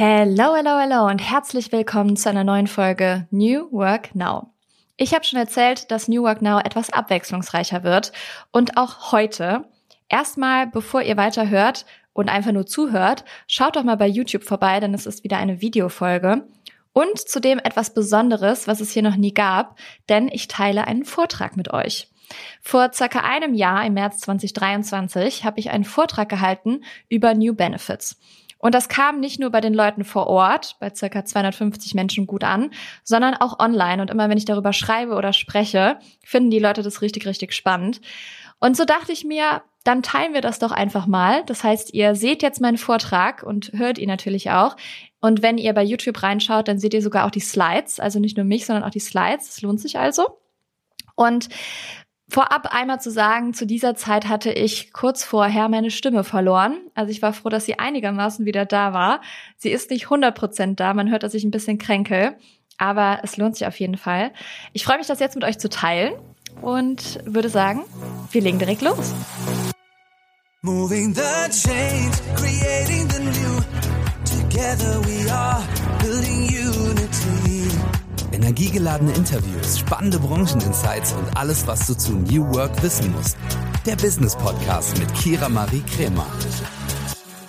Hello, hello, hello und herzlich willkommen zu einer neuen Folge New Work Now. Ich habe schon erzählt, dass New Work Now etwas abwechslungsreicher wird und auch heute. Erstmal, bevor ihr weiter hört und einfach nur zuhört, schaut doch mal bei YouTube vorbei, denn es ist wieder eine Videofolge. Und zudem etwas Besonderes, was es hier noch nie gab, denn ich teile einen Vortrag mit euch. Vor circa einem Jahr, im März 2023, habe ich einen Vortrag gehalten über New Benefits. Und das kam nicht nur bei den Leuten vor Ort, bei circa 250 Menschen gut an, sondern auch online. Und immer wenn ich darüber schreibe oder spreche, finden die Leute das richtig, richtig spannend. Und so dachte ich mir, dann teilen wir das doch einfach mal. Das heißt, ihr seht jetzt meinen Vortrag und hört ihn natürlich auch. Und wenn ihr bei YouTube reinschaut, dann seht ihr sogar auch die Slides. Also nicht nur mich, sondern auch die Slides. Es lohnt sich also. Und Vorab einmal zu sagen, zu dieser Zeit hatte ich kurz vorher meine Stimme verloren. Also ich war froh, dass sie einigermaßen wieder da war. Sie ist nicht 100% da, man hört, dass ich ein bisschen kränke, aber es lohnt sich auf jeden Fall. Ich freue mich, das jetzt mit euch zu teilen und würde sagen, wir legen direkt los. Moving the change, creating the new. Together we are building unity. Energiegeladene Interviews, spannende Brancheninsights und alles, was du zu New Work wissen musst. Der Business Podcast mit Kira Marie Kremer.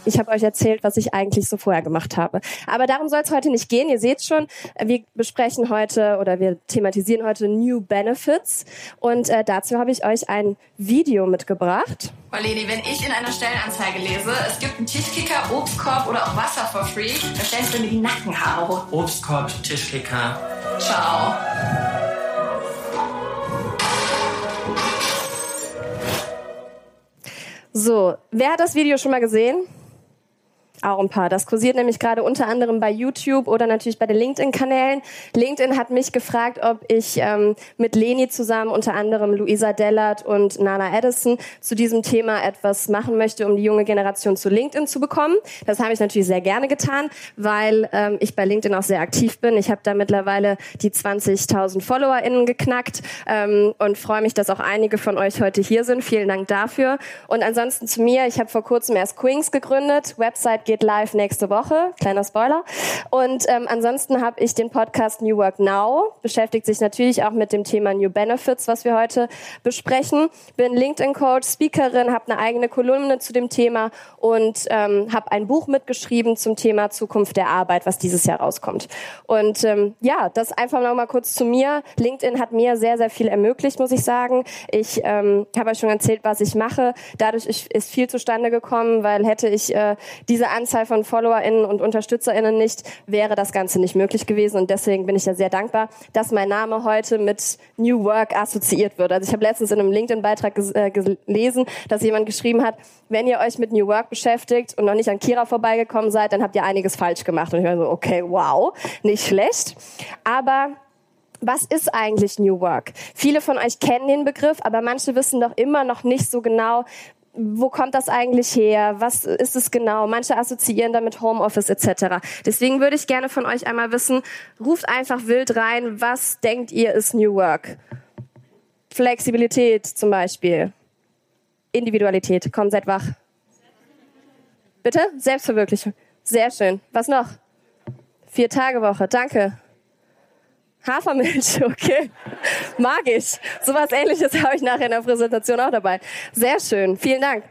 Ich habe euch erzählt, was ich eigentlich so vorher gemacht habe. Aber darum soll es heute nicht gehen. Ihr seht schon, wir besprechen heute oder wir thematisieren heute New Benefits. Und äh, dazu habe ich euch ein Video mitgebracht. Marlene, wenn ich in einer Stellenanzeige lese, es gibt einen Tischkicker, Obstkorb oder auch Wasser for free, dann stellst du mir die Nackenhaare hoch. Obstkorb, Tischkicker. Ciao. So, wer hat das Video schon mal gesehen? Auch ein paar. Das kursiert nämlich gerade unter anderem bei YouTube oder natürlich bei den LinkedIn-Kanälen. LinkedIn hat mich gefragt, ob ich ähm, mit Leni zusammen, unter anderem Luisa Dellert und Nana Edison, zu diesem Thema etwas machen möchte, um die junge Generation zu LinkedIn zu bekommen. Das habe ich natürlich sehr gerne getan, weil ähm, ich bei LinkedIn auch sehr aktiv bin. Ich habe da mittlerweile die 20.000 FollowerInnen geknackt ähm, und freue mich, dass auch einige von euch heute hier sind. Vielen Dank dafür. Und ansonsten zu mir. Ich habe vor kurzem erst Queens gegründet. Website geht live nächste Woche, kleiner Spoiler. Und ähm, ansonsten habe ich den Podcast New Work Now, beschäftigt sich natürlich auch mit dem Thema New Benefits, was wir heute besprechen. Bin LinkedIn-Coach, Speakerin, habe eine eigene Kolumne zu dem Thema und ähm, habe ein Buch mitgeschrieben zum Thema Zukunft der Arbeit, was dieses Jahr rauskommt. Und ähm, ja, das einfach noch mal kurz zu mir. LinkedIn hat mir sehr, sehr viel ermöglicht, muss ich sagen. Ich ähm, habe euch schon erzählt, was ich mache. Dadurch ist viel zustande gekommen, weil hätte ich äh, diese Anzahl von FollowerInnen und UnterstützerInnen nicht, wäre das Ganze nicht möglich gewesen. Und deswegen bin ich ja sehr dankbar, dass mein Name heute mit New Work assoziiert wird. Also ich habe letztens in einem LinkedIn-Beitrag äh, gelesen, dass jemand geschrieben hat, wenn ihr euch mit New Work beschäftigt und noch nicht an Kira vorbeigekommen seid, dann habt ihr einiges falsch gemacht. Und ich war so, okay, wow, nicht schlecht. Aber was ist eigentlich New Work? Viele von euch kennen den Begriff, aber manche wissen doch immer noch nicht so genau, wo kommt das eigentlich her? Was ist es genau? Manche assoziieren damit Homeoffice etc. Deswegen würde ich gerne von euch einmal wissen, ruft einfach wild rein, was denkt ihr ist New Work? Flexibilität zum Beispiel. Individualität. Komm, seid wach. Bitte? Selbstverwirklichung. Sehr schön. Was noch? Vier Tage Woche. Danke. Hafermilch, okay. Mag ich. Sowas ähnliches habe ich nachher in der Präsentation auch dabei. Sehr schön. Vielen Dank.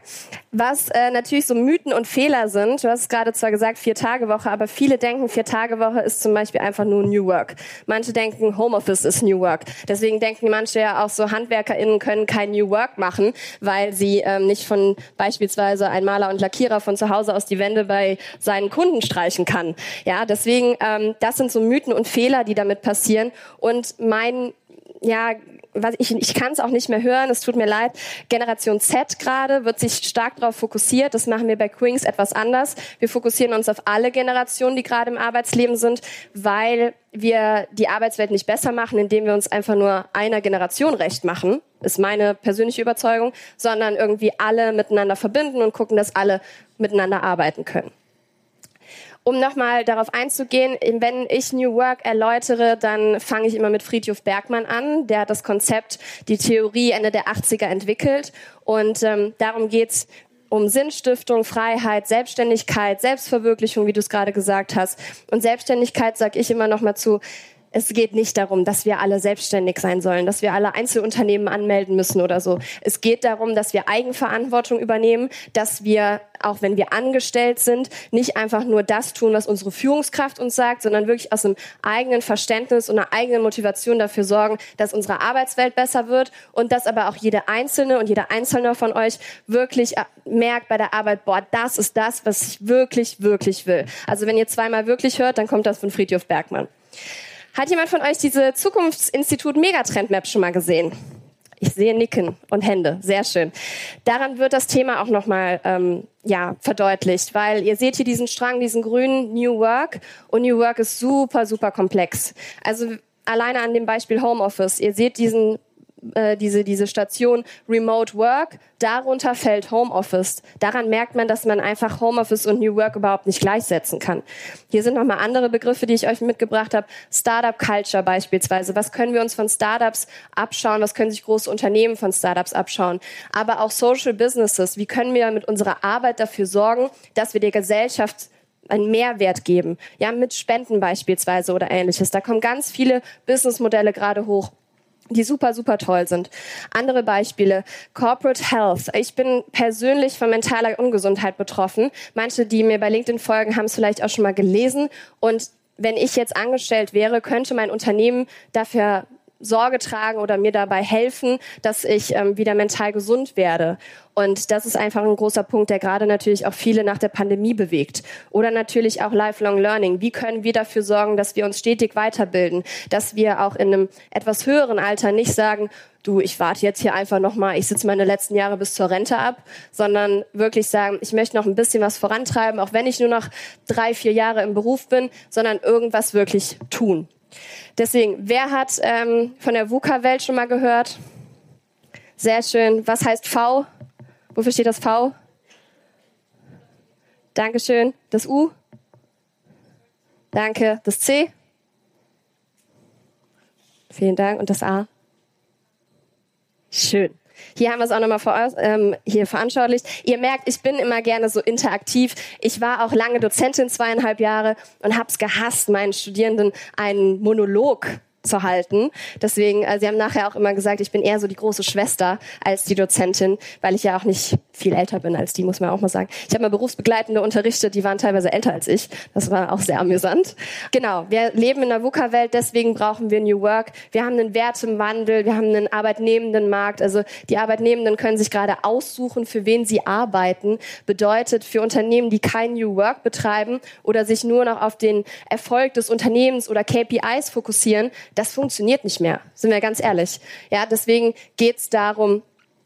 Was äh, natürlich so Mythen und Fehler sind, du hast gerade zwar gesagt vier Tage Woche, aber viele denken vier Tage Woche ist zum Beispiel einfach nur New Work. Manche denken Homeoffice ist New Work. Deswegen denken manche ja auch so HandwerkerInnen können kein New Work machen, weil sie ähm, nicht von beispielsweise ein Maler und Lackierer von zu Hause aus die Wände bei seinen Kunden streichen kann. Ja, deswegen ähm, das sind so Mythen und Fehler, die damit passieren. Und mein ja, was ich, ich kann es auch nicht mehr hören, es tut mir leid. Generation Z gerade wird sich stark darauf fokussiert. Das machen wir bei Queens etwas anders. Wir fokussieren uns auf alle Generationen, die gerade im Arbeitsleben sind, weil wir die Arbeitswelt nicht besser machen, indem wir uns einfach nur einer Generation recht machen, ist meine persönliche Überzeugung, sondern irgendwie alle miteinander verbinden und gucken, dass alle miteinander arbeiten können. Um nochmal darauf einzugehen, wenn ich New Work erläutere, dann fange ich immer mit Friedhof Bergmann an. Der hat das Konzept, die Theorie Ende der 80er entwickelt. Und ähm, darum geht's, um Sinnstiftung, Freiheit, Selbstständigkeit, Selbstverwirklichung, wie du es gerade gesagt hast. Und Selbstständigkeit sage ich immer noch mal zu, es geht nicht darum, dass wir alle selbstständig sein sollen, dass wir alle Einzelunternehmen anmelden müssen oder so. Es geht darum, dass wir Eigenverantwortung übernehmen, dass wir, auch wenn wir angestellt sind, nicht einfach nur das tun, was unsere Führungskraft uns sagt, sondern wirklich aus einem eigenen Verständnis und einer eigenen Motivation dafür sorgen, dass unsere Arbeitswelt besser wird und dass aber auch jede Einzelne und jeder Einzelne von euch wirklich äh, merkt bei der Arbeit, boah, das ist das, was ich wirklich, wirklich will. Also wenn ihr zweimal wirklich hört, dann kommt das von Friedhof Bergmann. Hat jemand von euch diese Zukunftsinstitut Megatrend Map schon mal gesehen? Ich sehe Nicken und Hände, sehr schön. Daran wird das Thema auch nochmal ähm, ja, verdeutlicht, weil ihr seht hier diesen Strang, diesen grünen New Work und New Work ist super, super komplex. Also alleine an dem Beispiel Homeoffice, ihr seht diesen äh, diese, diese Station Remote Work, darunter fällt Homeoffice. Daran merkt man, dass man einfach Homeoffice und New Work überhaupt nicht gleichsetzen kann. Hier sind nochmal andere Begriffe, die ich euch mitgebracht habe. Startup Culture beispielsweise. Was können wir uns von Startups abschauen? Was können sich große Unternehmen von Startups abschauen? Aber auch Social Businesses. Wie können wir mit unserer Arbeit dafür sorgen, dass wir der Gesellschaft einen Mehrwert geben. Ja, mit Spenden beispielsweise oder ähnliches. Da kommen ganz viele Businessmodelle gerade hoch die super, super toll sind. Andere Beispiele, Corporate Health. Ich bin persönlich von mentaler Ungesundheit betroffen. Manche, die mir bei LinkedIn folgen, haben es vielleicht auch schon mal gelesen. Und wenn ich jetzt angestellt wäre, könnte mein Unternehmen dafür Sorge tragen oder mir dabei helfen, dass ich ähm, wieder mental gesund werde. Und das ist einfach ein großer Punkt, der gerade natürlich auch viele nach der Pandemie bewegt. Oder natürlich auch Lifelong Learning. Wie können wir dafür sorgen, dass wir uns stetig weiterbilden, dass wir auch in einem etwas höheren Alter nicht sagen, du, ich warte jetzt hier einfach nochmal, ich sitze meine letzten Jahre bis zur Rente ab, sondern wirklich sagen, ich möchte noch ein bisschen was vorantreiben, auch wenn ich nur noch drei, vier Jahre im Beruf bin, sondern irgendwas wirklich tun. Deswegen, wer hat ähm, von der VUCA-Welt schon mal gehört? Sehr schön. Was heißt V? Wofür steht das V? Dankeschön. Das U? Danke. Das C? Vielen Dank. Und das A? Schön. Hier haben wir es auch nochmal ähm, hier veranschaulicht. Ihr merkt, ich bin immer gerne so interaktiv. Ich war auch lange Dozentin, zweieinhalb Jahre, und habe es gehasst, meinen Studierenden einen Monolog zu halten. Deswegen, also sie haben nachher auch immer gesagt, ich bin eher so die große Schwester als die Dozentin, weil ich ja auch nicht viel älter bin als die, muss man auch mal sagen. Ich habe mal Berufsbegleitende unterrichtet, die waren teilweise älter als ich. Das war auch sehr amüsant. Genau, wir leben in der VUCA-Welt, deswegen brauchen wir New Work. Wir haben einen Wertewandel, wir haben einen arbeitnehmenden Markt. Also die Arbeitnehmenden können sich gerade aussuchen, für wen sie arbeiten. Bedeutet für Unternehmen, die kein New Work betreiben oder sich nur noch auf den Erfolg des Unternehmens oder KPIs fokussieren, das funktioniert nicht mehr, sind wir ganz ehrlich. Ja, deswegen geht es darum,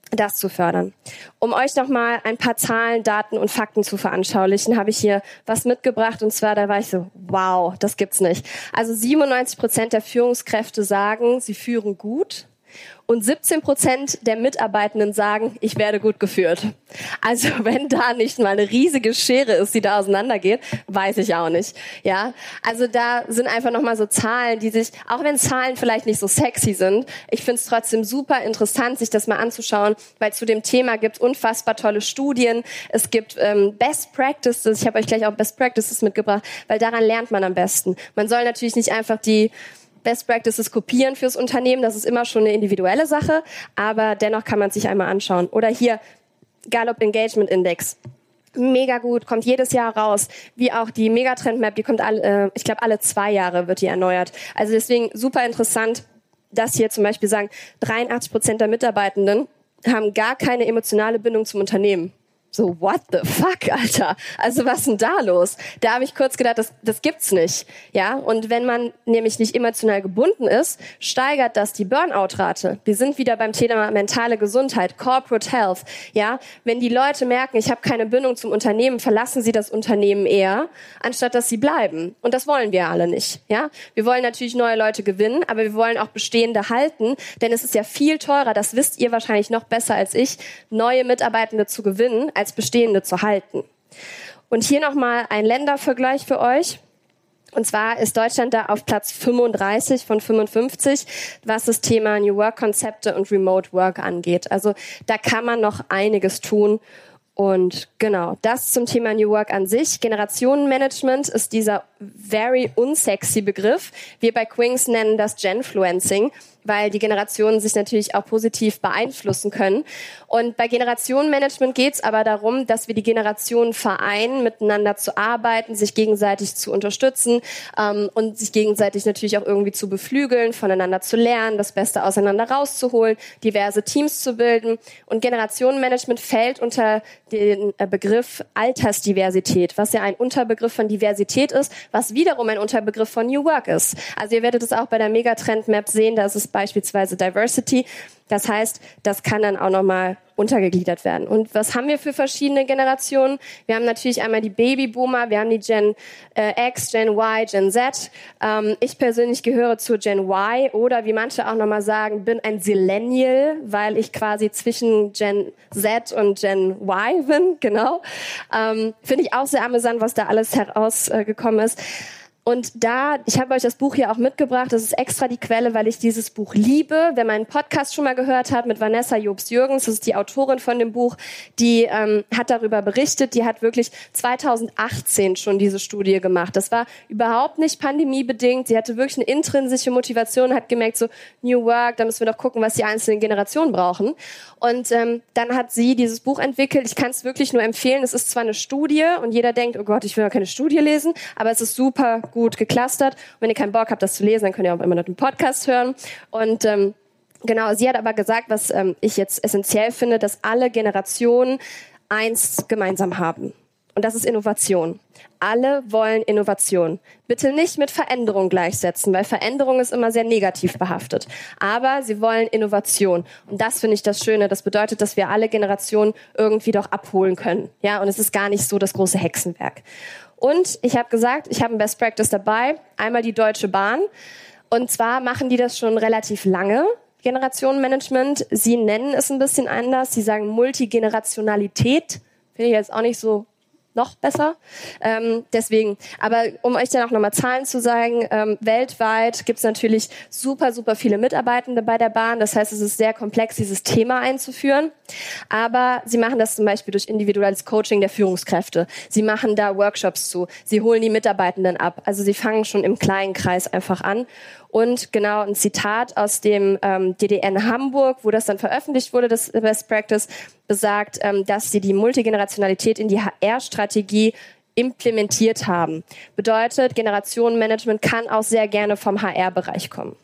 das zu fördern. Um euch noch mal ein paar Zahlen, Daten und Fakten zu veranschaulichen, habe ich hier was mitgebracht und zwar da war ich so, wow, das gibt's nicht. Also 97 Prozent der Führungskräfte sagen, sie führen gut und 17 Prozent der Mitarbeitenden sagen, ich werde gut geführt. Also wenn da nicht mal eine riesige Schere ist, die da auseinandergeht, weiß ich auch nicht. Ja, also da sind einfach noch mal so Zahlen, die sich, auch wenn Zahlen vielleicht nicht so sexy sind, ich finde es trotzdem super interessant, sich das mal anzuschauen, weil zu dem Thema gibt unfassbar tolle Studien. Es gibt ähm, Best Practices. Ich habe euch gleich auch Best Practices mitgebracht, weil daran lernt man am besten. Man soll natürlich nicht einfach die Best Practices kopieren fürs Unternehmen. Das ist immer schon eine individuelle Sache, aber dennoch kann man sich einmal anschauen. Oder hier Gallup Engagement Index. Mega gut, kommt jedes Jahr raus. Wie auch die Megatrend Map, die kommt alle, äh, ich glaube alle zwei Jahre wird die erneuert. Also deswegen super interessant, dass hier zum Beispiel sagen, 83 Prozent der Mitarbeitenden haben gar keine emotionale Bindung zum Unternehmen so, what the fuck, Alter? Also was denn da los? Da habe ich kurz gedacht, das, das gibt's nicht. Ja, und wenn man nämlich nicht emotional gebunden ist, steigert das die Burnout-Rate. Wir sind wieder beim Thema mentale Gesundheit, Corporate Health. Ja, wenn die Leute merken, ich habe keine Bindung zum Unternehmen, verlassen sie das Unternehmen eher, anstatt dass sie bleiben. Und das wollen wir alle nicht. Ja, wir wollen natürlich neue Leute gewinnen, aber wir wollen auch bestehende halten, denn es ist ja viel teurer, das wisst ihr wahrscheinlich noch besser als ich, neue Mitarbeitende zu gewinnen, als bestehende zu halten. Und hier nochmal ein Ländervergleich für euch. Und zwar ist Deutschland da auf Platz 35 von 55, was das Thema New Work Konzepte und Remote Work angeht. Also da kann man noch einiges tun, Und genau, das zum Thema New Work an sich. Generationenmanagement ist dieser very unsexy Begriff. Wir bei Quings nennen das Genfluencing weil die Generationen sich natürlich auch positiv beeinflussen können. Und bei Generationenmanagement geht es aber darum, dass wir die Generationen vereinen, miteinander zu arbeiten, sich gegenseitig zu unterstützen ähm, und sich gegenseitig natürlich auch irgendwie zu beflügeln, voneinander zu lernen, das Beste auseinander rauszuholen, diverse Teams zu bilden. Und Generationenmanagement fällt unter den äh, Begriff Altersdiversität, was ja ein Unterbegriff von Diversität ist, was wiederum ein Unterbegriff von New Work ist. Also ihr werdet es auch bei der Megatrend Map sehen, dass es beispielsweise Diversity. Das heißt, das kann dann auch nochmal untergegliedert werden. Und was haben wir für verschiedene Generationen? Wir haben natürlich einmal die Babyboomer, wir haben die Gen äh, X, Gen Y, Gen Z. Ähm, ich persönlich gehöre zur Gen Y oder wie manche auch nochmal sagen, bin ein Zillennial, weil ich quasi zwischen Gen Z und Gen Y bin, genau. Ähm, Finde ich auch sehr amüsant, was da alles herausgekommen ist. Und da, ich habe euch das Buch hier auch mitgebracht, das ist extra die Quelle, weil ich dieses Buch liebe. Wer meinen Podcast schon mal gehört hat mit Vanessa Jobs-Jürgens, das ist die Autorin von dem Buch, die ähm, hat darüber berichtet, die hat wirklich 2018 schon diese Studie gemacht. Das war überhaupt nicht pandemiebedingt, sie hatte wirklich eine intrinsische Motivation, hat gemerkt, so New Work, da müssen wir doch gucken, was die einzelnen Generationen brauchen. Und ähm, dann hat sie dieses Buch entwickelt. Ich kann es wirklich nur empfehlen. Es ist zwar eine Studie und jeder denkt, oh Gott, ich will ja keine Studie lesen, aber es ist super gut geclustert. Und wenn ihr keinen Bock habt, das zu lesen, dann könnt ihr auch immer noch den Podcast hören. Und ähm, genau, sie hat aber gesagt, was ähm, ich jetzt essentiell finde, dass alle Generationen eins gemeinsam haben. Und das ist Innovation. Alle wollen Innovation. Bitte nicht mit Veränderung gleichsetzen, weil Veränderung ist immer sehr negativ behaftet. Aber sie wollen Innovation. Und das finde ich das Schöne. Das bedeutet, dass wir alle Generationen irgendwie doch abholen können. Ja, und es ist gar nicht so das große Hexenwerk. Und ich habe gesagt, ich habe ein Best Practice dabei. Einmal die Deutsche Bahn. Und zwar machen die das schon relativ lange. Generationenmanagement. Sie nennen es ein bisschen anders. Sie sagen Multigenerationalität. Finde ich jetzt auch nicht so noch besser. Ähm, deswegen, aber um euch dann auch nochmal Zahlen zu sagen, ähm, weltweit gibt es natürlich super, super viele Mitarbeitende bei der Bahn. Das heißt, es ist sehr komplex, dieses Thema einzuführen. Aber sie machen das zum Beispiel durch individuelles Coaching der Führungskräfte. Sie machen da Workshops zu. Sie holen die Mitarbeitenden ab. Also sie fangen schon im kleinen Kreis einfach an. Und genau ein Zitat aus dem ähm, DDN Hamburg, wo das dann veröffentlicht wurde, das Best Practice, besagt, ähm, dass sie die Multigenerationalität in die HR-Strategie implementiert haben. Bedeutet, Generationenmanagement kann auch sehr gerne vom HR-Bereich kommen.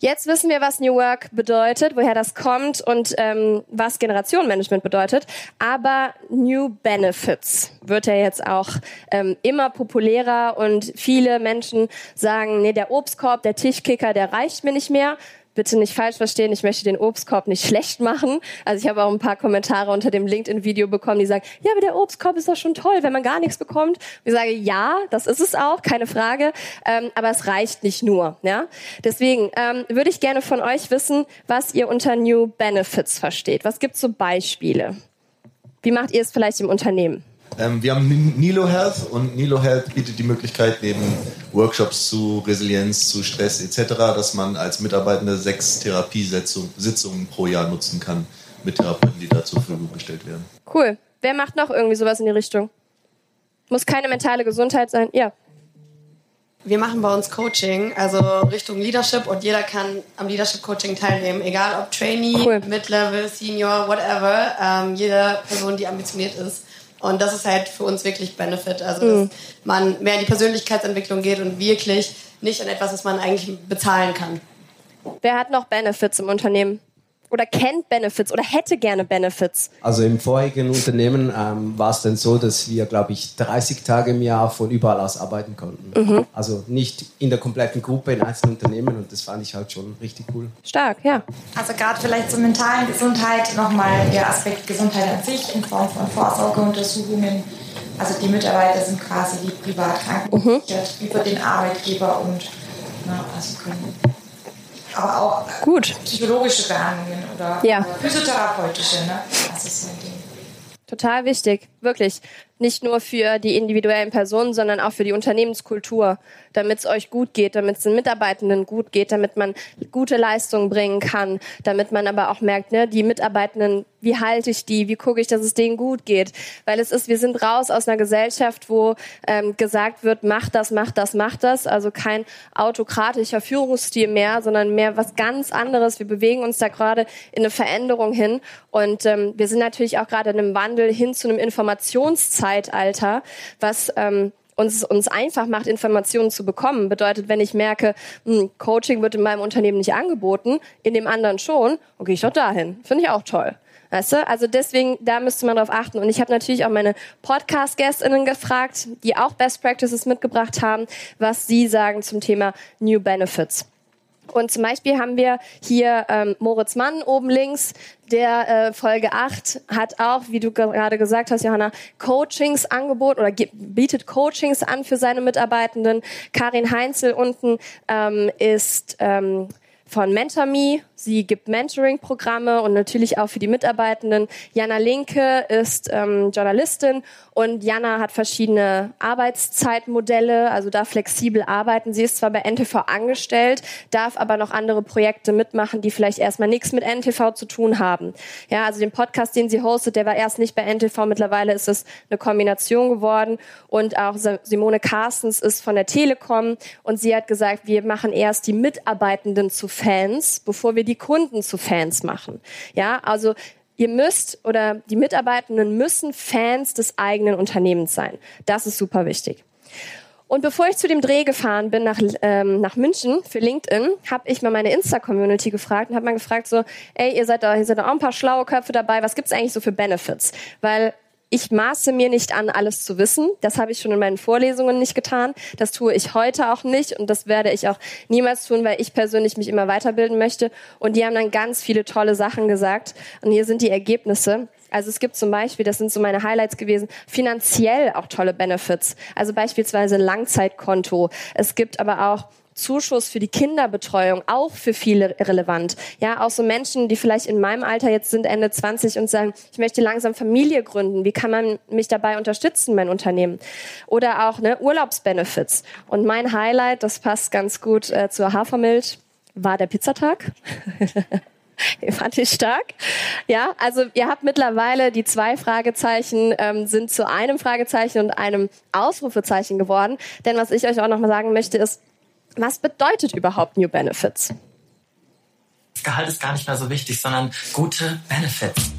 Jetzt wissen wir, was New Work bedeutet, woher das kommt und ähm, was Generationenmanagement bedeutet. Aber New Benefits wird ja jetzt auch ähm, immer populärer und viele Menschen sagen, nee, der Obstkorb, der Tischkicker, der reicht mir nicht mehr bitte nicht falsch verstehen, ich möchte den Obstkorb nicht schlecht machen. Also ich habe auch ein paar Kommentare unter dem LinkedIn-Video bekommen, die sagen, ja, aber der Obstkorb ist doch schon toll, wenn man gar nichts bekommt. Und ich sage, ja, das ist es auch, keine Frage, ähm, aber es reicht nicht nur. Ja? Deswegen ähm, würde ich gerne von euch wissen, was ihr unter New Benefits versteht. Was gibt es so Beispiele? Wie macht ihr es vielleicht im Unternehmen? Ähm, wir haben Nilo Health und Nilo Health bietet die Möglichkeit, neben Workshops zu Resilienz, zu Stress etc., dass man als Mitarbeitende sechs Therapiesitzungen pro Jahr nutzen kann mit Therapeuten, die da zur Verfügung gestellt werden. Cool. Wer macht noch irgendwie sowas in die Richtung? Muss keine mentale Gesundheit sein? Ja. Wir machen bei uns Coaching, also Richtung Leadership und jeder kann am Leadership Coaching teilnehmen, egal ob Trainee, cool. Mid-Level, Senior, whatever. Ähm, jede Person, die ambitioniert ist, und das ist halt für uns wirklich Benefit. Also, dass mhm. man mehr in die Persönlichkeitsentwicklung geht und wirklich nicht an etwas, was man eigentlich bezahlen kann. Wer hat noch Benefits im Unternehmen? Oder kennt Benefits oder hätte gerne Benefits? Also im vorigen Unternehmen ähm, war es dann so, dass wir, glaube ich, 30 Tage im Jahr von überall aus arbeiten konnten. Mhm. Also nicht in der kompletten Gruppe, in einzelnen Unternehmen und das fand ich halt schon richtig cool. Stark, ja. Also gerade vielleicht zur mentalen Gesundheit nochmal der Aspekt Gesundheit an sich in Form von Vorsorgeuntersuchungen. Also die Mitarbeiter sind quasi wie privat krankenversichert mhm. über den Arbeitgeber und na, also können aber auch Gut. psychologische Behandlungen oder ja. physiotherapeutische. Ne? Das ist so ein Ding. Total wichtig, wirklich. Nicht nur für die individuellen Personen, sondern auch für die Unternehmenskultur, damit es euch gut geht, damit es den Mitarbeitenden gut geht, damit man gute Leistungen bringen kann, damit man aber auch merkt, ne, die Mitarbeitenden, wie halte ich die, wie gucke ich, dass es denen gut geht, weil es ist, wir sind raus aus einer Gesellschaft, wo ähm, gesagt wird, mach das, mach das, mach das, also kein autokratischer Führungsstil mehr, sondern mehr was ganz anderes. Wir bewegen uns da gerade in eine Veränderung hin. Und ähm, wir sind natürlich auch gerade in einem Wandel hin zu einem Informationszeitalter, was ähm, uns, uns einfach macht, Informationen zu bekommen. Bedeutet, wenn ich merke, hm, Coaching wird in meinem Unternehmen nicht angeboten, in dem anderen schon, dann gehe ich doch dahin. Finde ich auch toll. Weißt du? Also deswegen, da müsste man drauf achten. Und ich habe natürlich auch meine Podcast-GästInnen gefragt, die auch Best Practices mitgebracht haben, was sie sagen zum Thema New Benefits. Und zum Beispiel haben wir hier ähm, Moritz Mann oben links, der äh, Folge 8 hat auch, wie du gerade gesagt hast, Johanna, Coachings angeboten oder bietet Coachings an für seine Mitarbeitenden. Karin Heinzel unten ähm, ist ähm, von MentorMe. Sie gibt Mentoring-Programme und natürlich auch für die Mitarbeitenden. Jana Linke ist ähm, Journalistin und Jana hat verschiedene Arbeitszeitmodelle, also da flexibel arbeiten. Sie ist zwar bei NTV angestellt, darf aber noch andere Projekte mitmachen, die vielleicht erstmal nichts mit NTV zu tun haben. Ja, also den Podcast, den sie hostet, der war erst nicht bei NTV, mittlerweile ist es eine Kombination geworden. Und auch Simone Carstens ist von der Telekom und sie hat gesagt, wir machen erst die Mitarbeitenden zu Fans, bevor wir die Kunden zu Fans machen. Ja, also ihr müsst oder die Mitarbeitenden müssen Fans des eigenen Unternehmens sein. Das ist super wichtig. Und bevor ich zu dem Dreh gefahren bin nach, ähm, nach München für LinkedIn, habe ich mal meine Insta-Community gefragt und habe mal gefragt so, ey, ihr seid da, ihr seid da auch ein paar schlaue Köpfe dabei, was gibt's eigentlich so für Benefits? Weil ich maße mir nicht an, alles zu wissen. Das habe ich schon in meinen Vorlesungen nicht getan. Das tue ich heute auch nicht und das werde ich auch niemals tun, weil ich persönlich mich immer weiterbilden möchte. Und die haben dann ganz viele tolle Sachen gesagt. Und hier sind die Ergebnisse. Also es gibt zum Beispiel, das sind so meine Highlights gewesen, finanziell auch tolle Benefits. Also beispielsweise Langzeitkonto. Es gibt aber auch Zuschuss für die Kinderbetreuung auch für viele relevant. Ja, auch so Menschen, die vielleicht in meinem Alter jetzt sind, Ende 20 und sagen, ich möchte langsam Familie gründen. Wie kann man mich dabei unterstützen, mein Unternehmen? Oder auch ne, Urlaubsbenefits. Und mein Highlight, das passt ganz gut äh, zur Hafermilch, war der Pizzatag. Den fand ich stark. Ja, also ihr habt mittlerweile die zwei Fragezeichen ähm, sind zu einem Fragezeichen und einem Ausrufezeichen geworden. Denn was ich euch auch noch mal sagen möchte, ist, was bedeutet überhaupt New Benefits? Das Gehalt ist gar nicht mehr so wichtig, sondern gute Benefits.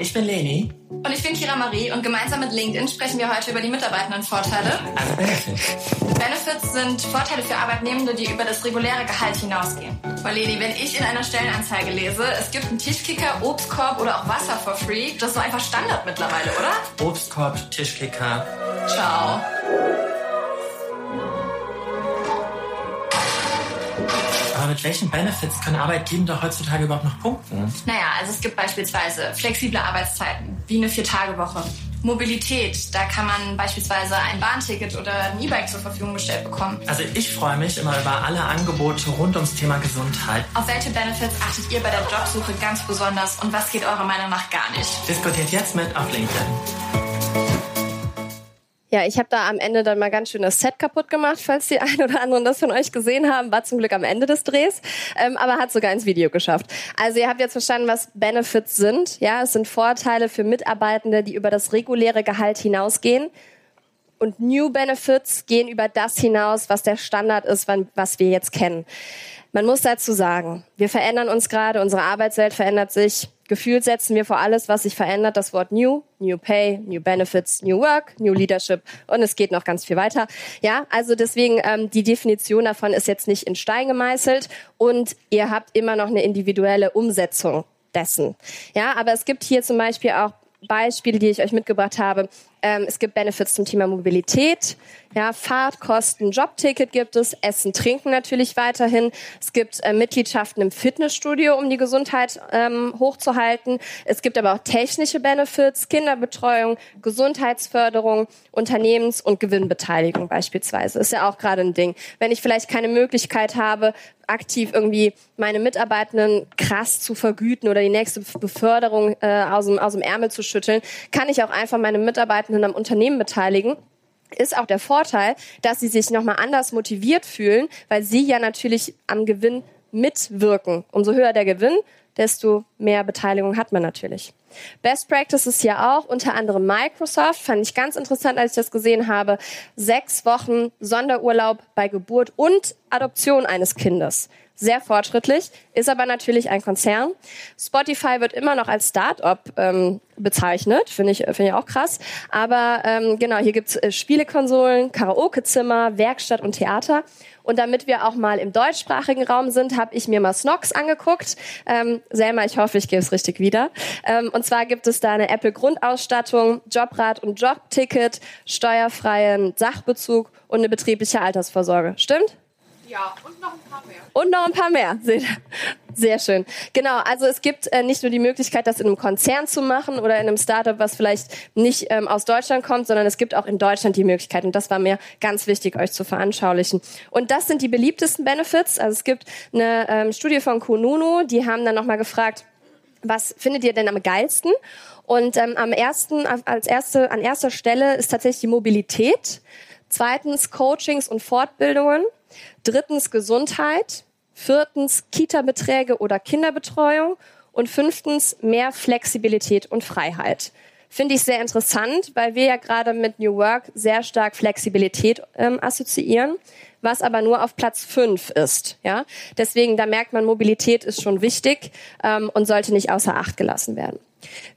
Ich bin Leni. Und ich bin Kira Marie und gemeinsam mit LinkedIn sprechen wir heute über die Mitarbeitendenvorteile. Also Benefits. Benefits sind Vorteile für Arbeitnehmende, die über das reguläre Gehalt hinausgehen. Frau Leni, wenn ich in einer Stellenanzeige lese, es gibt einen Tischkicker, Obstkorb oder auch Wasser for free, das ist so einfach Standard mittlerweile, oder? Obstkorb, Tischkicker. Ciao. Aber mit welchen Benefits können Arbeitgeber heutzutage überhaupt noch punkten? Naja, also es gibt beispielsweise flexible Arbeitszeiten, wie eine Vier-Tage-Woche. Mobilität, da kann man beispielsweise ein Bahnticket oder ein E-Bike zur Verfügung gestellt bekommen. Also ich freue mich immer über alle Angebote rund ums Thema Gesundheit. Auf welche Benefits achtet ihr bei der Jobsuche ganz besonders und was geht eurer Meinung nach gar nicht? Diskutiert jetzt mit auf LinkedIn. Ja, ich habe da am Ende dann mal ganz schön das Set kaputt gemacht, falls die ein oder anderen das von euch gesehen haben. War zum Glück am Ende des Drehs, ähm, aber hat sogar ins Video geschafft. Also ihr habt jetzt verstanden, was Benefits sind. Ja, es sind Vorteile für Mitarbeitende, die über das reguläre Gehalt hinausgehen. Und New Benefits gehen über das hinaus, was der Standard ist, was wir jetzt kennen. Man muss dazu sagen, wir verändern uns gerade, unsere Arbeitswelt verändert sich. Gefühlt setzen wir vor alles, was sich verändert, das Wort New, New Pay, New Benefits, New Work, New Leadership und es geht noch ganz viel weiter. Ja, also deswegen ähm, die Definition davon ist jetzt nicht in Stein gemeißelt und ihr habt immer noch eine individuelle Umsetzung dessen. Ja, aber es gibt hier zum Beispiel auch Beispiele, die ich euch mitgebracht habe, Ähm, es gibt Benefits zum Thema Mobilität. Ja, Fahrtkosten, Jobticket gibt es, Essen, Trinken natürlich weiterhin. Es gibt äh, Mitgliedschaften im Fitnessstudio, um die Gesundheit ähm, hochzuhalten. Es gibt aber auch technische Benefits, Kinderbetreuung, Gesundheitsförderung, Unternehmens- und Gewinnbeteiligung beispielsweise. Ist ja auch gerade ein Ding. Wenn ich vielleicht keine Möglichkeit habe, aktiv irgendwie meine Mitarbeitenden krass zu vergüten oder die nächste Beförderung äh, aus, dem, aus dem Ärmel zu schütteln, kann ich auch einfach meine Mitarbeitenden am Unternehmen beteiligen ist auch der Vorteil, dass sie sich nochmal anders motiviert fühlen, weil sie ja natürlich am Gewinn mitwirken. Umso höher der Gewinn, desto mehr Beteiligung hat man natürlich. Best Practice ist ja auch unter anderem Microsoft, fand ich ganz interessant, als ich das gesehen habe. Sechs Wochen Sonderurlaub bei Geburt und Adoption eines Kindes. Sehr fortschrittlich, ist aber natürlich ein Konzern. Spotify wird immer noch als Start-up ähm, bezeichnet, finde ich, finde ich auch krass. Aber ähm, genau, hier gibt's äh, Spielekonsolen, Karaokezimmer, Werkstatt und Theater. Und damit wir auch mal im deutschsprachigen Raum sind, habe ich mir mal Snox angeguckt. Ähm, Selma, ich hoffe, ich gebe es richtig wieder. Ähm, und zwar gibt es da eine Apple Grundausstattung, Jobrad und Jobticket, steuerfreien Sachbezug und eine betriebliche Altersvorsorge. Stimmt? Ja, und noch ein paar mehr. Und noch ein paar mehr. Sehr schön. Genau, also es gibt äh, nicht nur die Möglichkeit, das in einem Konzern zu machen oder in einem Startup, was vielleicht nicht ähm, aus Deutschland kommt, sondern es gibt auch in Deutschland die Möglichkeit. Und das war mir ganz wichtig, euch zu veranschaulichen. Und das sind die beliebtesten Benefits. Also es gibt eine ähm, Studie von Kununu, die haben dann nochmal gefragt, was findet ihr denn am geilsten? Und ähm, am ersten, als erste, an erster Stelle ist tatsächlich die Mobilität. Zweitens Coachings und Fortbildungen. Drittens Gesundheit. Viertens Kita-Beträge oder Kinderbetreuung. Und fünftens mehr Flexibilität und Freiheit. Finde ich sehr interessant, weil wir ja gerade mit New Work sehr stark Flexibilität ähm, assoziieren, was aber nur auf Platz fünf ist. Ja? Deswegen, da merkt man, Mobilität ist schon wichtig ähm, und sollte nicht außer Acht gelassen werden.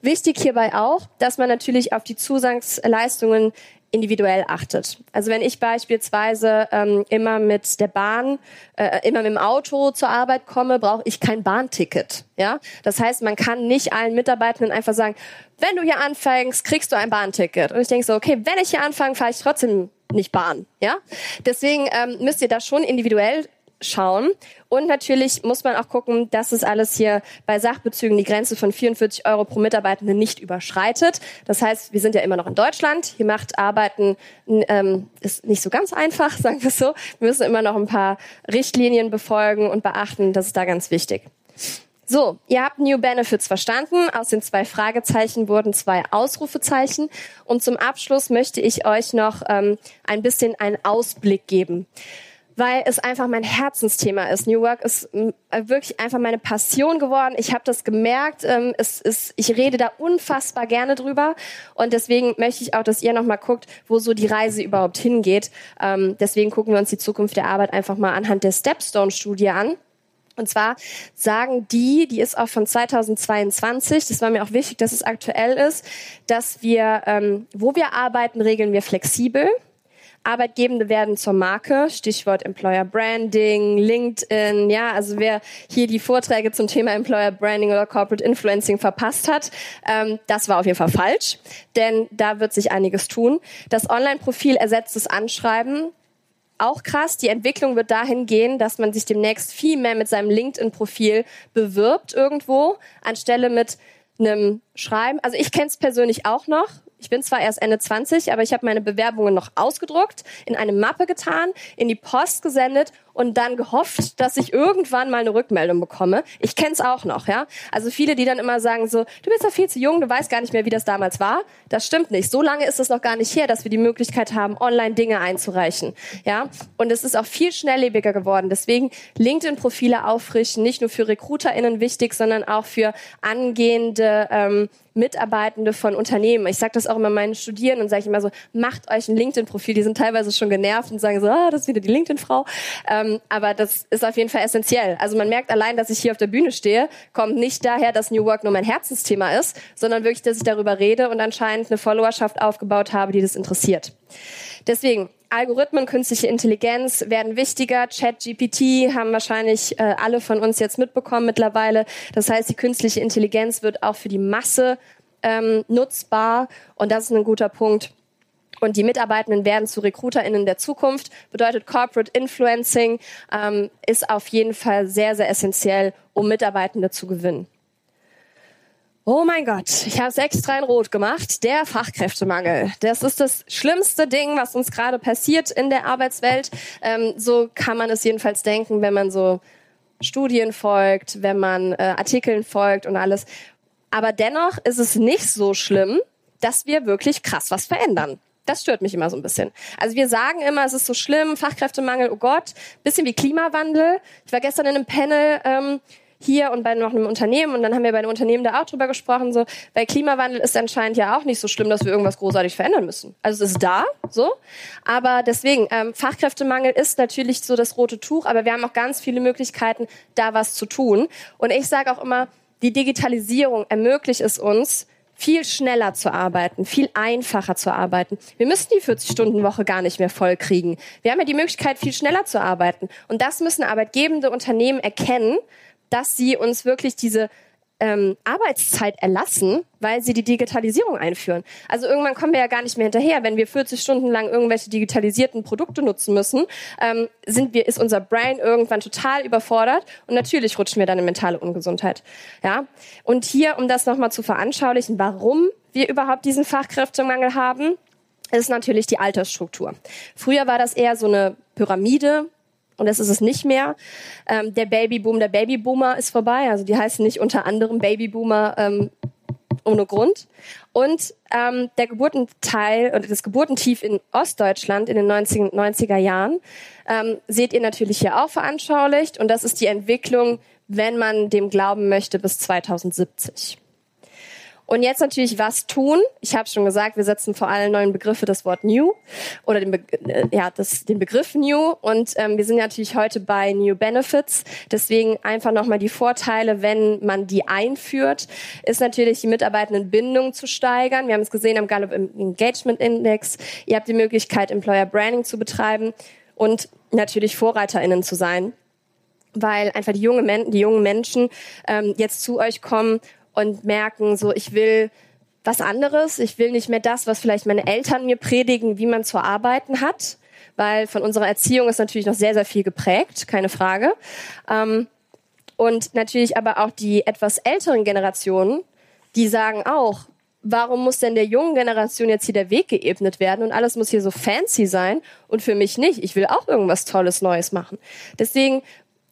Wichtig hierbei auch, dass man natürlich auf die Zusatzleistungen individuell achtet. Also wenn ich beispielsweise ähm, immer mit der Bahn, äh, immer mit dem Auto zur Arbeit komme, brauche ich kein Bahnticket. Ja, das heißt, man kann nicht allen Mitarbeitenden einfach sagen, wenn du hier anfängst, kriegst du ein Bahnticket. Und ich denke so, okay, wenn ich hier anfange, fahre ich trotzdem nicht Bahn. Ja, deswegen ähm, müsst ihr da schon individuell schauen. Und natürlich muss man auch gucken, dass es alles hier bei Sachbezügen die Grenze von 44 Euro pro Mitarbeitende nicht überschreitet. Das heißt, wir sind ja immer noch in Deutschland. Hier macht Arbeiten ähm, ist nicht so ganz einfach, sagen wir es so. Wir müssen immer noch ein paar Richtlinien befolgen und beachten. Das ist da ganz wichtig. So, ihr habt New Benefits verstanden. Aus den zwei Fragezeichen wurden zwei Ausrufezeichen. Und zum Abschluss möchte ich euch noch ähm, ein bisschen einen Ausblick geben weil es einfach mein Herzensthema ist. New Work ist äh, wirklich einfach meine Passion geworden. Ich habe das gemerkt. Ähm, es ist, ich rede da unfassbar gerne drüber und deswegen möchte ich auch, dass ihr noch mal guckt, wo so die Reise überhaupt hingeht. Ähm, deswegen gucken wir uns die Zukunft der Arbeit einfach mal anhand der Stepstone-Studie an. Und zwar sagen die, die ist auch von 2022, das war mir auch wichtig, dass es aktuell ist, dass wir, ähm, wo wir arbeiten, regeln wir flexibel. Arbeitgebende werden zur Marke, Stichwort Employer Branding, LinkedIn, ja, also wer hier die Vorträge zum Thema Employer Branding oder Corporate Influencing verpasst hat, ähm, das war auf jeden Fall falsch, denn da wird sich einiges tun. Das Online-Profil ersetzt das Anschreiben, auch krass. Die Entwicklung wird dahin gehen, dass man sich demnächst viel mehr mit seinem LinkedIn-Profil bewirbt irgendwo, anstelle mit einem Schreiben. Also ich kenne es persönlich auch noch. Ich bin zwar erst Ende 20, aber ich habe meine Bewerbungen noch ausgedruckt, in eine Mappe getan, in die Post gesendet und dann gehofft, dass ich irgendwann mal eine Rückmeldung bekomme. Ich kenne es auch noch, ja. Also viele, die dann immer sagen so, du bist doch viel zu jung, du weißt gar nicht mehr, wie das damals war. Das stimmt nicht. So lange ist es noch gar nicht her, dass wir die Möglichkeit haben, online Dinge einzureichen, ja. Und es ist auch viel schnelllebiger geworden. Deswegen LinkedIn-Profile auffrischen, nicht nur für RecruiterInnen wichtig, sondern auch für angehende ähm, Mitarbeitende von Unternehmen. Ich sage das auch immer meinen Studierenden sage ich immer so, macht euch ein LinkedIn-Profil. Die sind teilweise schon genervt und sagen so, ah, das ist wieder die LinkedIn-Frau. Ähm, aber das ist auf jeden Fall essentiell. Also man merkt allein, dass ich hier auf der Bühne stehe, kommt nicht daher, dass New Work nur mein Herzensthema ist, sondern wirklich, dass ich darüber rede und anscheinend eine Followerschaft aufgebaut habe, die das interessiert. Deswegen, Algorithmen, künstliche Intelligenz werden wichtiger. Chat GPT haben wahrscheinlich äh, alle von uns jetzt mitbekommen mittlerweile. Das heißt, die künstliche Intelligenz wird auch für die Masse ähm, nutzbar und das ist ein guter Punkt. Und die Mitarbeitenden werden zu RecruiterInnen der Zukunft. Bedeutet Corporate Influencing ähm, ist auf jeden Fall sehr, sehr essentiell, um Mitarbeitende zu gewinnen. Oh mein Gott, ich habe es extra in Rot gemacht. Der Fachkräftemangel. Das ist das schlimmste Ding, was uns gerade passiert in der Arbeitswelt. Ähm, so kann man es jedenfalls denken, wenn man so Studien folgt, wenn man äh, Artikeln folgt und alles. Aber dennoch ist es nicht so schlimm, dass wir wirklich krass was verändern. Das stört mich immer so ein bisschen. Also wir sagen immer, es ist so schlimm, Fachkräftemangel, oh Gott, bisschen wie Klimawandel. Ich war gestern in einem Panel ähm, hier und bei noch einem Unternehmen und dann haben wir bei einem Unternehmen da auch drüber gesprochen, so, bei Klimawandel ist anscheinend ja auch nicht so schlimm, dass wir irgendwas großartig verändern müssen. Also es ist da, so, aber deswegen, ähm, Fachkräftemangel ist natürlich so das rote Tuch, aber wir haben auch ganz viele Möglichkeiten, da was zu tun. Und ich sage auch immer, die Digitalisierung ermöglicht es uns, viel schneller zu arbeiten, viel einfacher zu arbeiten. Wir müssen die 40-Stunden-Woche gar nicht mehr voll kriegen. Wir haben ja die Möglichkeit, viel schneller zu arbeiten. Und das müssen arbeitgebende Unternehmen erkennen, dass sie uns wirklich diese ähm, Arbeitszeit erlassen, weil sie die Digitalisierung einführen. Also irgendwann kommen wir ja gar nicht mehr hinterher. Wenn wir 40 Stunden lang irgendwelche digitalisierten Produkte nutzen müssen, ähm, sind wir, ist unser Brain irgendwann total überfordert und natürlich rutschen wir dann in mentale Ungesundheit. Ja. Und hier, um das nochmal zu veranschaulichen, warum wir überhaupt diesen Fachkräftemangel haben, ist natürlich die Altersstruktur. Früher war das eher so eine Pyramide, und das ist es nicht mehr. Ähm, der Babyboom, der Babyboomer ist vorbei. Also die heißen nicht unter anderem Babyboomer ähm, ohne Grund. Und ähm, der Geburtenteil oder das Geburtentief in Ostdeutschland in den 90, 90er Jahren ähm, seht ihr natürlich hier auch veranschaulicht. Und das ist die Entwicklung, wenn man dem glauben möchte, bis 2070. Und jetzt natürlich was tun. Ich habe schon gesagt, wir setzen vor allen neuen Begriffe das Wort New oder den, Be äh, ja, das, den Begriff New. Und ähm, wir sind natürlich heute bei New Benefits. Deswegen einfach nochmal die Vorteile, wenn man die einführt, ist natürlich die Mitarbeitendenbindung zu steigern. Wir haben es gesehen am Gallup Engagement Index. Ihr habt die Möglichkeit, Employer Branding zu betreiben und natürlich VorreiterInnen zu sein weil einfach die, junge Men die jungen Menschen ähm, jetzt zu euch kommen und merken, so ich will was anderes, ich will nicht mehr das, was vielleicht meine Eltern mir predigen, wie man zu arbeiten hat, weil von unserer Erziehung ist natürlich noch sehr, sehr viel geprägt, keine Frage. Ähm, und natürlich aber auch die etwas älteren Generationen, die sagen auch, warum muss denn der jungen Generation jetzt hier der Weg geebnet werden und alles muss hier so fancy sein und für mich nicht. Ich will auch irgendwas Tolles Neues machen. Deswegen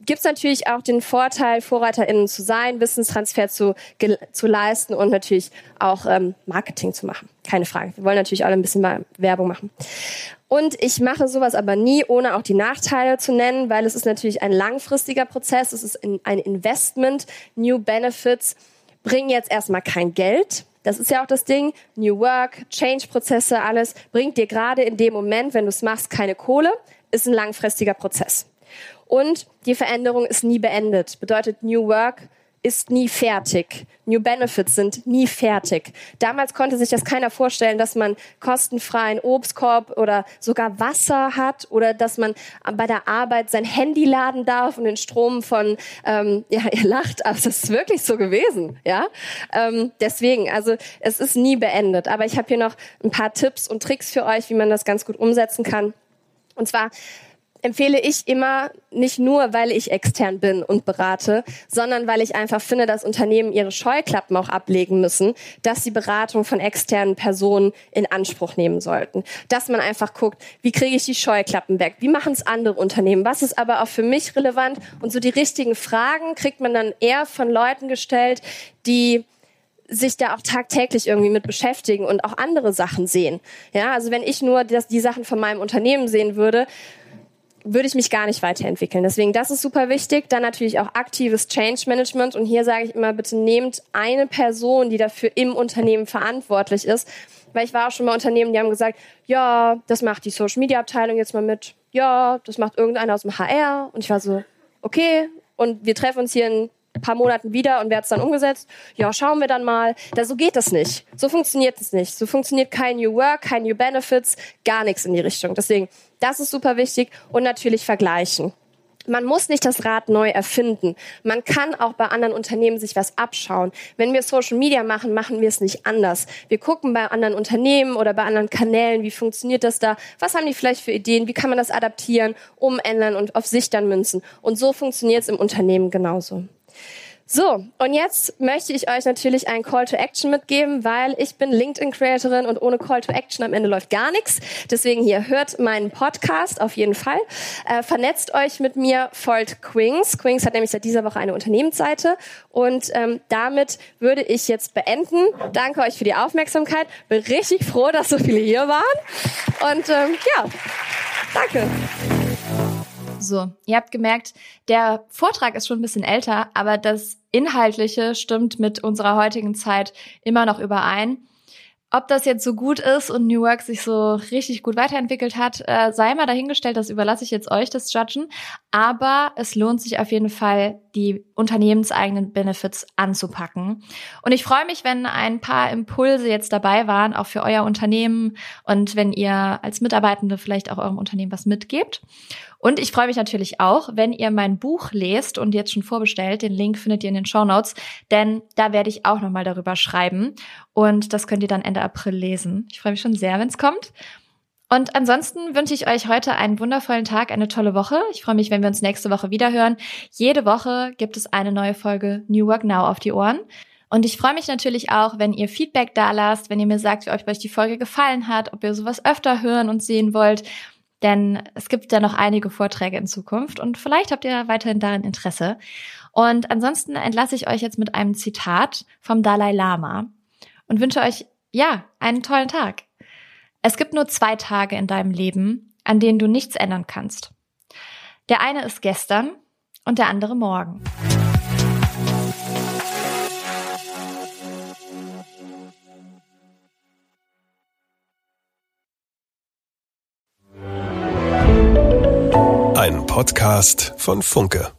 gibt es natürlich auch den Vorteil, VorreiterInnen zu sein, Wissenstransfer zu, zu leisten und natürlich auch ähm, Marketing zu machen. Keine Frage. Wir wollen natürlich alle ein bisschen mal Werbung machen. Und ich mache sowas aber nie, ohne auch die Nachteile zu nennen, weil es ist natürlich ein langfristiger Prozess. Es ist ein Investment. New Benefits bringen jetzt erstmal kein Geld. Das ist ja auch das Ding. New Work, Change-Prozesse, alles bringt dir gerade in dem Moment, wenn du es machst, keine Kohle. Ist ein langfristiger Prozess. Und die Veränderung ist nie beendet. Bedeutet New Work ist nie fertig. New Benefits sind nie fertig. Damals konnte sich das keiner vorstellen, dass man kostenfreien Obstkorb oder sogar Wasser hat oder dass man bei der Arbeit sein Handy laden darf und den Strom von, ähm, ja, ihr lacht, aber es ist wirklich so gewesen, ja. Ähm, deswegen, also es ist nie beendet. Aber ich habe hier noch ein paar Tipps und Tricks für euch, wie man das ganz gut umsetzen kann. Und zwar empfehle ich immer nicht nur, weil ich extern bin und berate, sondern weil ich einfach finde, dass Unternehmen ihre Scheuklappen auch ablegen müssen, dass sie Beratung von externen Personen in Anspruch nehmen sollten. Dass man einfach guckt, wie kriege ich die Scheuklappen weg? Wie machen es andere Unternehmen? Was ist aber auch für mich relevant? Und so die richtigen Fragen kriegt man dann eher von Leuten gestellt, die sich da auch tagtäglich irgendwie mit beschäftigen und auch andere Sachen sehen. Ja, also wenn ich nur das, die Sachen von meinem Unternehmen sehen würde, würde ich mich gar nicht weiterentwickeln. Deswegen, das ist super wichtig. Dann natürlich auch aktives Change Management. Und hier sage ich immer, bitte nehmt eine Person, die dafür im Unternehmen verantwortlich ist. Weil ich war auch schon bei Unternehmen, die haben gesagt, ja, das macht die Social Media Abteilung jetzt mal mit. Ja, das macht irgendeiner aus dem HR. Und ich war so, okay. Und wir treffen uns hier in paar Monaten wieder und wer hat es dann umgesetzt? Ja, schauen wir dann mal. Da, so geht das nicht. So funktioniert es nicht. So funktioniert kein New Work, kein New Benefits, gar nichts in die Richtung. Deswegen, das ist super wichtig und natürlich vergleichen. Man muss nicht das Rad neu erfinden. Man kann auch bei anderen Unternehmen sich was abschauen. Wenn wir Social Media machen, machen wir es nicht anders. Wir gucken bei anderen Unternehmen oder bei anderen Kanälen, wie funktioniert das da? Was haben die vielleicht für Ideen? Wie kann man das adaptieren, umändern und auf sich dann münzen? Und so funktioniert es im Unternehmen genauso. So, und jetzt möchte ich euch natürlich einen Call to Action mitgeben, weil ich bin LinkedIn-Creatorin und ohne Call to Action am Ende läuft gar nichts. Deswegen hier, hört meinen Podcast auf jeden Fall. Äh, vernetzt euch mit mir, folgt Quings. Quings hat nämlich seit dieser Woche eine Unternehmensseite und ähm, damit würde ich jetzt beenden. Danke euch für die Aufmerksamkeit. Bin richtig froh, dass so viele hier waren. Und ähm, ja, danke. So, ihr habt gemerkt, der Vortrag ist schon ein bisschen älter, aber das Inhaltliche stimmt mit unserer heutigen Zeit immer noch überein. Ob das jetzt so gut ist und New Work sich so richtig gut weiterentwickelt hat, äh, sei mal dahingestellt, das überlasse ich jetzt euch, das Judgen. Aber es lohnt sich auf jeden Fall, die unternehmenseigenen Benefits anzupacken. Und ich freue mich, wenn ein paar Impulse jetzt dabei waren, auch für euer Unternehmen und wenn ihr als Mitarbeitende vielleicht auch eurem Unternehmen was mitgebt. Und ich freue mich natürlich auch, wenn ihr mein Buch lest und jetzt schon vorbestellt. Den Link findet ihr in den Show Notes, denn da werde ich auch nochmal darüber schreiben. Und das könnt ihr dann Ende April lesen. Ich freue mich schon sehr, wenn es kommt. Und ansonsten wünsche ich euch heute einen wundervollen Tag, eine tolle Woche. Ich freue mich, wenn wir uns nächste Woche wieder hören. Jede Woche gibt es eine neue Folge New Work Now auf die Ohren. Und ich freue mich natürlich auch, wenn ihr Feedback da lasst, wenn ihr mir sagt, wie euch die Folge gefallen hat, ob ihr sowas öfter hören und sehen wollt. Denn es gibt ja noch einige Vorträge in Zukunft und vielleicht habt ihr weiterhin daran Interesse. Und ansonsten entlasse ich euch jetzt mit einem Zitat vom Dalai Lama und wünsche euch, ja, einen tollen Tag. Es gibt nur zwei Tage in deinem Leben, an denen du nichts ändern kannst. Der eine ist gestern und der andere morgen. Ein Podcast von Funke.